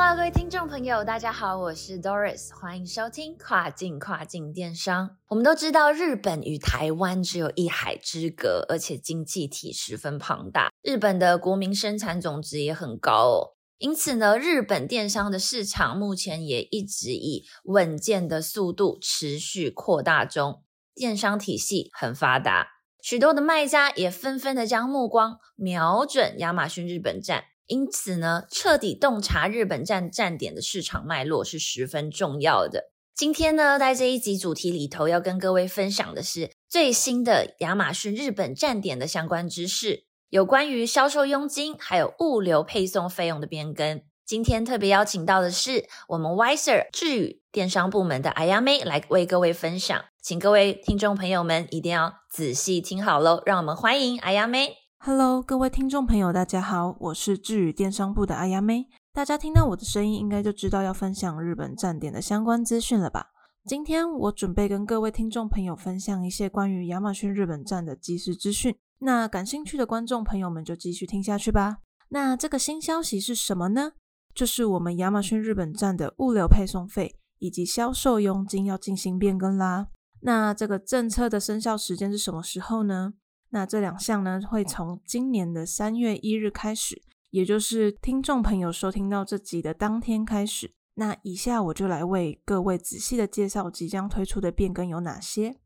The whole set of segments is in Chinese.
Hello，各位听众朋友，大家好，我是 Doris，欢迎收听跨境跨境电商。我们都知道，日本与台湾只有一海之隔，而且经济体十分庞大，日本的国民生产总值也很高哦。因此呢，日本电商的市场目前也一直以稳健的速度持续扩大中，电商体系很发达，许多的卖家也纷纷的将目光瞄准亚马逊日本站。因此呢，彻底洞察日本站站点的市场脉络是十分重要的。今天呢，在这一集主题里头，要跟各位分享的是最新的亚马逊日本站点的相关知识，有关于销售佣金还有物流配送费用的变更。今天特别邀请到的是我们 Wiser 智宇电商部门的阿亚妹来为各位分享，请各位听众朋友们一定要仔细听好喽。让我们欢迎阿亚妹。Hello，各位听众朋友，大家好，我是智宇电商部的阿亚妹。大家听到我的声音，应该就知道要分享日本站点的相关资讯了吧？今天我准备跟各位听众朋友分享一些关于亚马逊日本站的即时资讯。那感兴趣的观众朋友们就继续听下去吧。那这个新消息是什么呢？就是我们亚马逊日本站的物流配送费以及销售佣金要进行变更啦。那这个政策的生效时间是什么时候呢？那这两项呢，会从今年的三月一日开始，也就是听众朋友收听到这集的当天开始。那以下我就来为各位仔细的介绍即将推出的变更有哪些。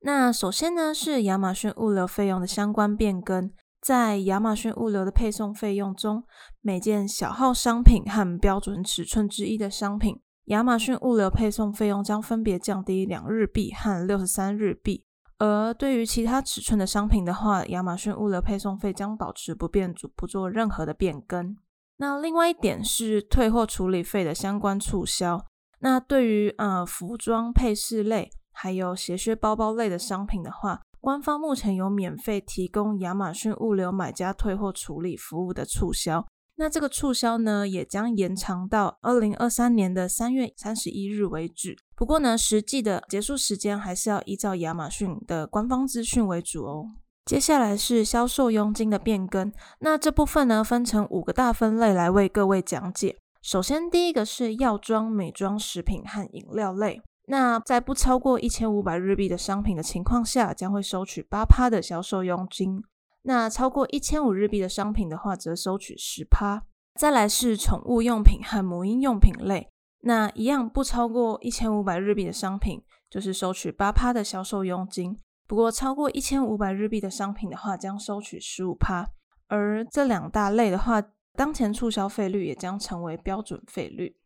那首先呢，是亚马逊物流费用的相关变更，在亚马逊物流的配送费用中，每件小号商品和标准尺寸之一的商品，亚马逊物流配送费用将分别降低两日币和六十三日币。而对于其他尺寸的商品的话，亚马逊物流配送费将保持不变，不做任何的变更。那另外一点是退货处理费的相关促销。那对于呃服装配饰类还有鞋靴包包类的商品的话，官方目前有免费提供亚马逊物流买家退货处理服务的促销。那这个促销呢，也将延长到二零二三年的三月三十一日为止。不过呢，实际的结束时间还是要依照亚马逊的官方资讯为主哦。接下来是销售佣金的变更，那这部分呢，分成五个大分类来为各位讲解。首先，第一个是药妆、美妆、食品和饮料类。那在不超过一千五百日币的商品的情况下，将会收取八趴的销售佣金。那超过一千五日币的商品的话，则收取十趴。再来是宠物用品和母婴用品类，那一样不超过一千五百日币的商品，就是收取八趴的销售佣金。不过超过一千五百日币的商品的话，将收取十五趴。而这两大类的话，当前促销费率也将成为标准费率。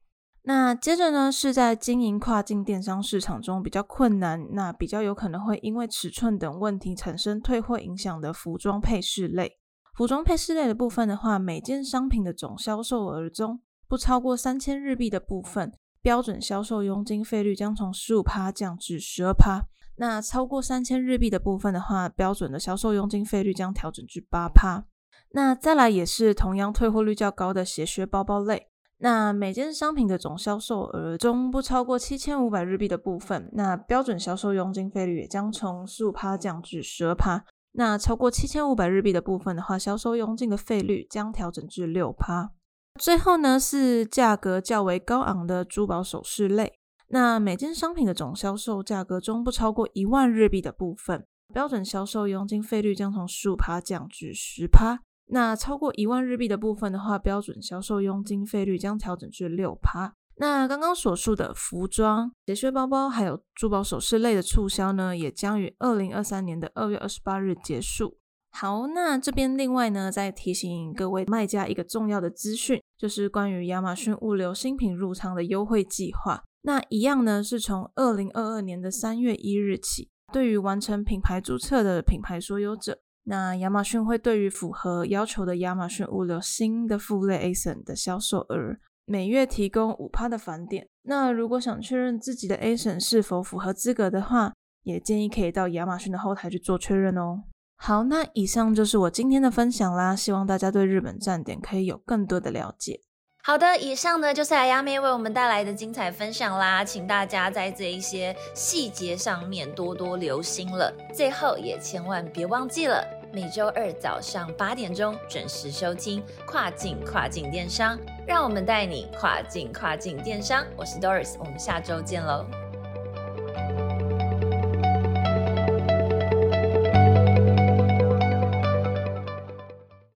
那接着呢，是在经营跨境电商市场中比较困难，那比较有可能会因为尺寸等问题产生退货影响的服装配饰类。服装配饰类的部分的话，每件商品的总销售额中不超过三千日币的部分，标准销售佣金费率将从十五趴降至十二趴。那超过三千日币的部分的话，标准的销售佣金费率将调整至八趴。那再来也是同样退货率较高的鞋靴包包类。那每件商品的总销售额中不超过七千五百日币的部分，那标准销售佣金费率也将从十五趴降至十二趴。那超过七千五百日币的部分的话，销售佣金的费率将调整至六趴。最后呢是价格较为高昂的珠宝首饰类，那每件商品的总销售价格中不超过一万日币的部分，标准销售佣金费率将从十五趴降至十趴。那超过一万日币的部分的话，标准销售佣金费率将调整至六趴。那刚刚所述的服装、鞋靴、包包，还有珠宝首饰类的促销呢，也将于二零二三年的二月二十八日结束。好，那这边另外呢，再提醒各位卖家一个重要的资讯，就是关于亚马逊物流新品入仓的优惠计划。那一样呢，是从二零二二年的三月一日起，对于完成品牌注册的品牌所有者。那亚马逊会对于符合要求的亚马逊物流新的副类 ASIN 的销售额，每月提供五趴的返点。那如果想确认自己的 A 省是否符合资格的话，也建议可以到亚马逊的后台去做确认哦。好，那以上就是我今天的分享啦，希望大家对日本站点可以有更多的了解。好的，以上呢就是亚妹为我们带来的精彩分享啦，请大家在这一些细节上面多多留心了。最后也千万别忘记了，每周二早上八点钟准时收听跨境跨境电商，让我们带你跨境跨境电商。我是 Doris，我们下周见喽。